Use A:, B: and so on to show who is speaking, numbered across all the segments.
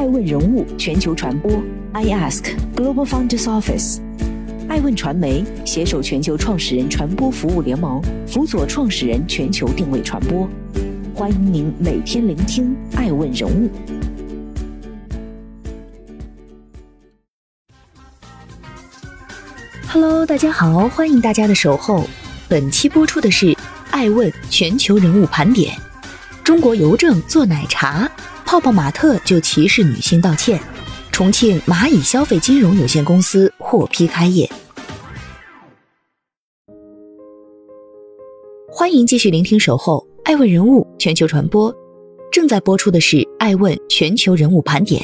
A: 爱问人物全球传播，I Ask Global Founders Office，爱问传媒携手全球创始人传播服务联盟，辅佐创始人全球定位传播。欢迎您每天聆听爱问人物。Hello，大家好，欢迎大家的守候。本期播出的是爱问全球人物盘点。中国邮政做奶茶。泡泡玛特就歧视女性道歉，重庆蚂蚁消费金融有限公司获批开业。欢迎继续聆听《守候爱问人物全球传播》，正在播出的是《爱问全球人物盘点》。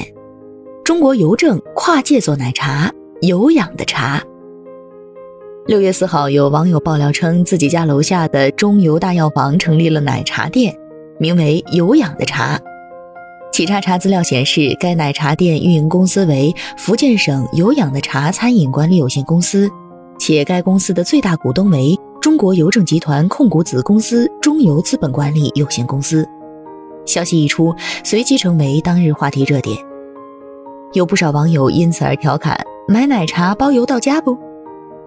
A: 中国邮政跨界做奶茶，有氧的茶。六月四号，有网友爆料称，自己家楼下的中邮大药房成立了奶茶店，名为“有氧的茶”。企查查资料显示，该奶茶店运营公司为福建省有氧的茶餐饮管理有限公司，且该公司的最大股东为中国邮政集团控股子公司中邮资本管理有限公司。消息一出，随即成为当日话题热点，有不少网友因此而调侃：“买奶茶包邮到家不？”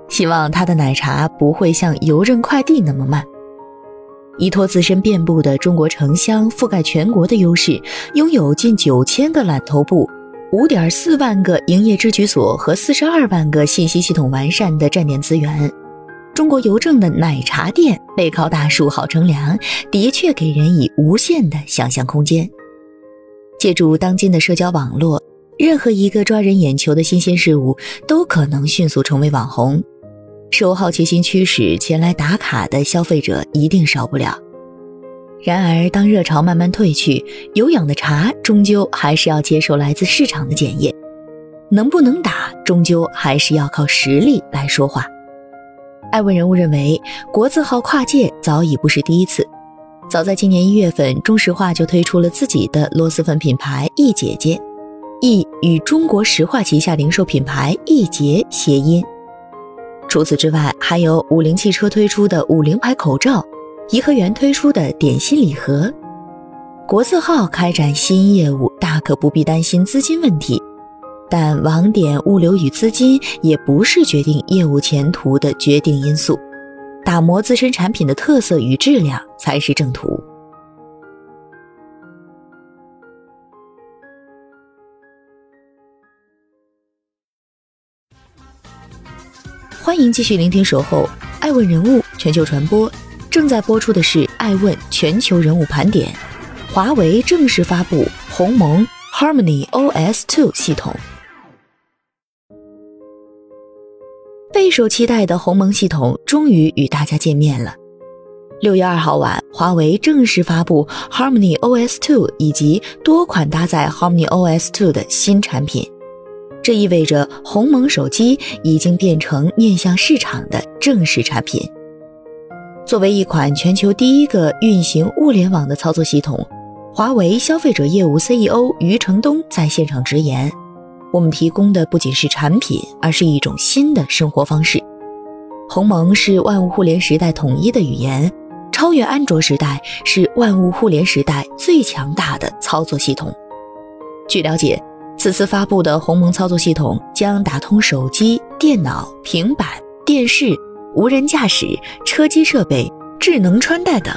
A: 希望他的奶茶不会像邮政快递那么慢。依托自身遍布的中国城乡、覆盖全国的优势，拥有近九千个揽投部、五点四万个营业支局所和四十二万个信息系统完善的站点资源，中国邮政的奶茶店背靠大树好乘凉，的确给人以无限的想象空间。借助当今的社交网络，任何一个抓人眼球的新鲜事物都可能迅速成为网红。受好奇心驱使前来打卡的消费者一定少不了。然而，当热潮慢慢退去，有氧的茶终究还是要接受来自市场的检验，能不能打，终究还是要靠实力来说话。艾问人物认为，国字号跨界早已不是第一次。早在今年一月份，中石化就推出了自己的螺蛳粉品牌“易姐姐”，易与中国石化旗下零售品牌“易捷”谐音。除此之外，还有五菱汽车推出的五菱牌口罩，颐和园推出的点心礼盒。国字号开展新业务，大可不必担心资金问题。但网点物流与资金也不是决定业务前途的决定因素，打磨自身产品的特色与质量才是正途。欢迎继续聆听《守候爱问人物全球传播》，正在播出的是《爱问全球人物盘点》。华为正式发布鸿蒙 Harmony OS 2系统，备受期待的鸿蒙系统终于与大家见面了。六月二号晚，华为正式发布 Harmony OS 2以及多款搭载 Harmony OS 2的新产品。这意味着鸿蒙手机已经变成面向市场的正式产品。作为一款全球第一个运行物联网的操作系统，华为消费者业务 CEO 余承东在现场直言：“我们提供的不仅是产品，而是一种新的生活方式。鸿蒙是万物互联时代统一的语言，超越安卓时代，是万物互联时代最强大的操作系统。”据了解。此次发布的鸿蒙操作系统将打通手机、电脑、平板、电视、无人驾驶、车机设备、智能穿戴等。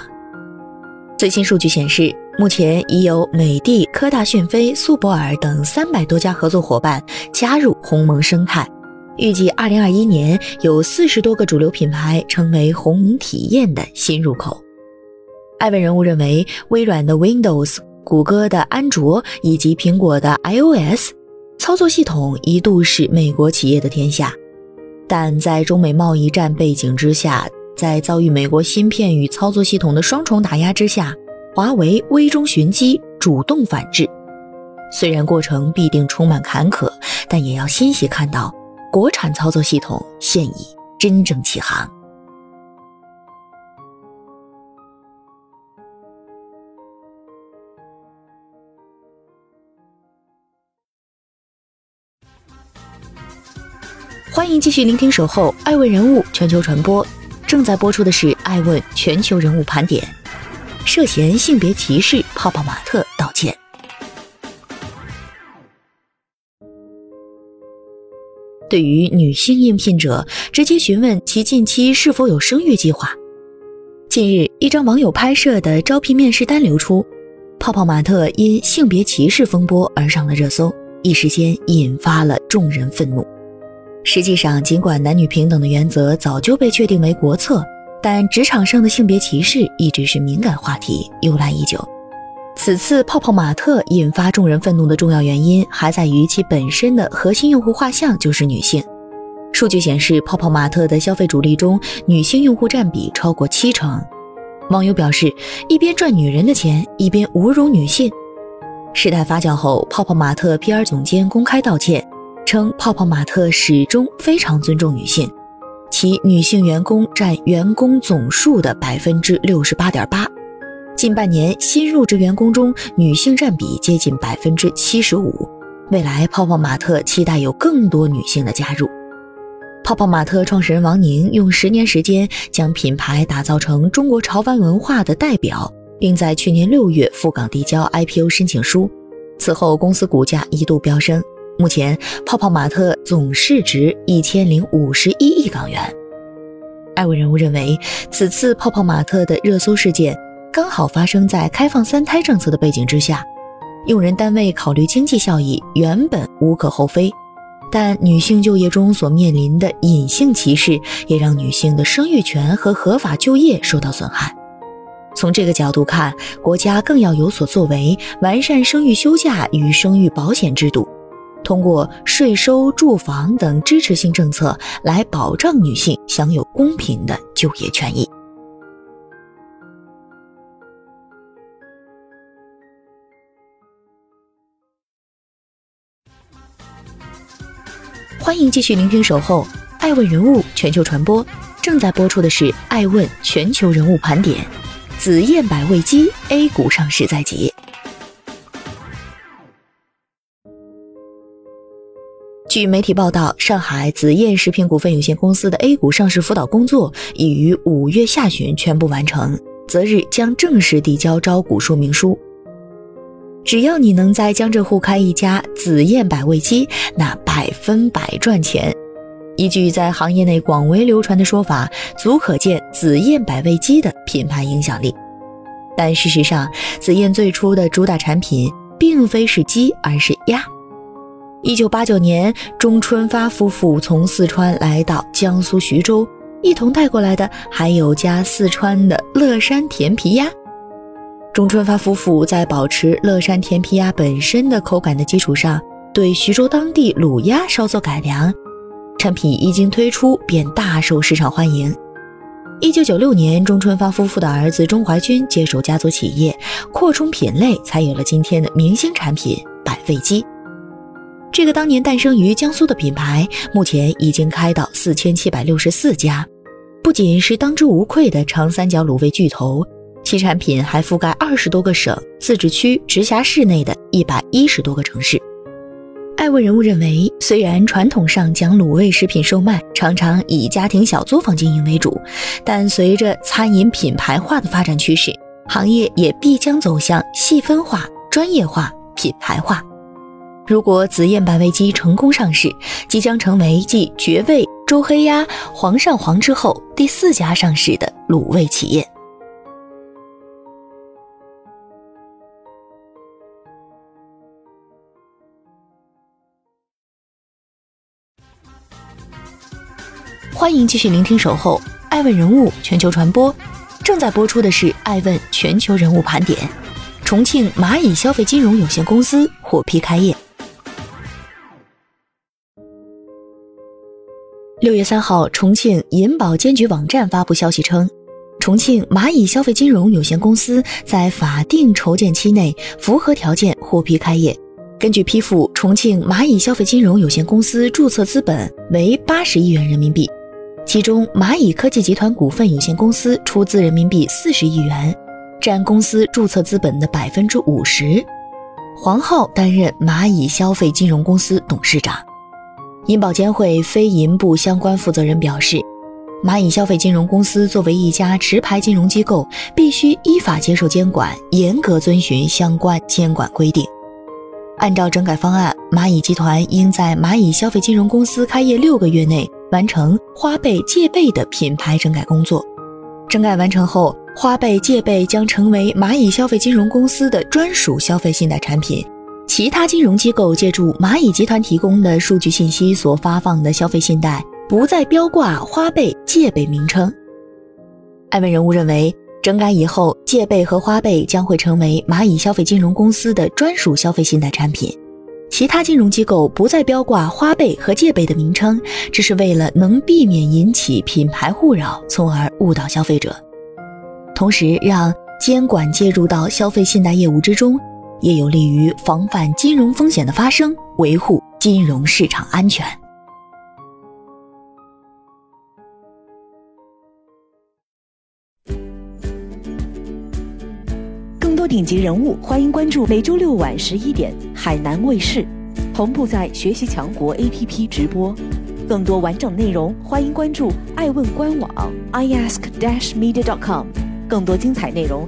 A: 最新数据显示，目前已有美的、科大讯飞、苏泊尔等三百多家合作伙伴加入鸿蒙生态。预计二零二一年有四十多个主流品牌成为鸿蒙体验的新入口。艾问人物认为，微软的 Windows。谷歌的安卓以及苹果的 iOS 操作系统一度是美国企业的天下，但在中美贸易战背景之下，在遭遇美国芯片与操作系统的双重打压之下，华为危中寻机，主动反制。虽然过程必定充满坎坷，但也要欣喜看到国产操作系统现已真正起航。欢迎继续聆听守候爱问人物全球传播。正在播出的是爱问全球人物盘点。涉嫌性别歧视泡泡玛特道歉。对于女性应聘者直接询问其近期是否有生育计划。近日一张网友拍摄的招聘面试单流出泡泡玛特因性别歧视风波而上了热搜一时间引发了众人愤怒。实际上，尽管男女平等的原则早就被确定为国策，但职场上的性别歧视一直是敏感话题，由来已久。此次泡泡玛特引发众人愤怒的重要原因，还在于其本身的核心用户画像就是女性。数据显示，泡泡玛特的消费主力中，女性用户占比超过七成。网友表示，一边赚女人的钱，一边侮辱女性。事态发酵后，泡泡玛特 PR 总监公开道歉，称泡泡玛特始终非常尊重女性，其女性员工占员工总数的百分之六十八点八。近半年，新入职员工中女性占比接近百分之七十五。未来，泡泡玛特期待有更多女性的加入。泡泡玛特创始人王宁用十年时间将品牌打造成中国潮玩文化的代表，并在去年六月赴港递交 IPO 申请书。此后，公司股价一度飙升，目前泡泡玛特总市值一千零五十一亿港元。艾文人物认为，此次泡泡玛特的热搜事件。刚好发生在开放三胎政策的背景之下，用人单位考虑经济效益原本无可厚非，但女性就业中所面临的隐性歧视，也让女性的生育权和合法就业受到损害。从这个角度看，国家更要有所作为，完善生育休假与生育保险制度，通过税收、住房等支持性政策来保障女性享有公平的就业权益。欢迎继续聆听《守候爱问人物全球传播》，正在播出的是《爱问全球人物盘点》。紫燕百味鸡 A 股上市在即。据媒体报道，上海紫燕食品股份有限公司的 A 股上市辅导工作已于五月下旬全部完成，择日将正式递交招股说明书。只要你能在江浙沪开一家紫燕百味鸡，那百分百赚钱。一句在行业内广为流传的说法，足可见紫燕百味鸡的品牌影响力。但事实上，紫燕最初的主打产品并非是鸡，而是鸭。一九八九年，钟春发夫妇从四川来到江苏徐州，一同带过来的还有家四川的乐山甜皮鸭。钟春发夫妇在保持乐山甜皮鸭本身的口感的基础上，对徐州当地卤鸭稍作改良，产品一经推出便大受市场欢迎。一九九六年，钟春发夫妇的儿子钟怀军接手家族企业，扩充品类，才有了今天的明星产品百味鸡。这个当年诞生于江苏的品牌，目前已经开到四千七百六十四家，不仅是当之无愧的长三角卤味巨头。其产品还覆盖二十多个省、自治区、直辖市内的一百一十多个城市。爱问人物认为，虽然传统上讲卤味食品售卖常常以家庭小作坊经营为主，但随着餐饮品牌化的发展趋势，行业也必将走向细分化、专业化、品牌化。如果紫燕百味鸡成功上市，即将成为继绝味、周黑鸭、煌上煌之后第四家上市的卤味企业。欢迎继续聆听《守候爱问人物全球传播》，正在播出的是《爱问全球人物盘点》。重庆蚂蚁消费金融有限公司获批开业。六月三号，重庆银保监局网站发布消息称，重庆蚂蚁消费金融有限公司在法定筹建期内符合条件获批开业。根据批复，重庆蚂蚁消费金融有限公司注册资本为八十亿元人民币。其中，蚂蚁科技集团股份有限公司出资人民币四十亿元，占公司注册资本的百分之五十。黄浩担任蚂蚁消费金融公司董事长。银保监会非银部相关负责人表示，蚂蚁消费金融公司作为一家持牌金融机构，必须依法接受监管，严格遵循相关监管规定。按照整改方案，蚂蚁集团应在蚂蚁消费金融公司开业六个月内完成花呗、借呗的品牌整改工作。整改完成后，花呗、借呗将成为蚂蚁消费金融公司的专属消费信贷产品。其他金融机构借助蚂蚁集团提供的数据信息所发放的消费信贷，不再标挂花呗、借呗名称。艾文人物认为，整改以后，借呗和花呗将会成为蚂蚁消费金融公司的专属消费信贷产品。其他金融机构不再标挂花呗和借呗的名称，这是为了能避免引起品牌互扰，从而误导消费者，同时让监管介入到消费信贷业务之中。也有利于防范金融风险的发生，维护金融市场安全。
B: 更多顶级人物，欢迎关注每周六晚十一点海南卫视，同步在学习强国 APP 直播。更多完整内容，欢迎关注爱问官网 iask-media.com。更多精彩内容，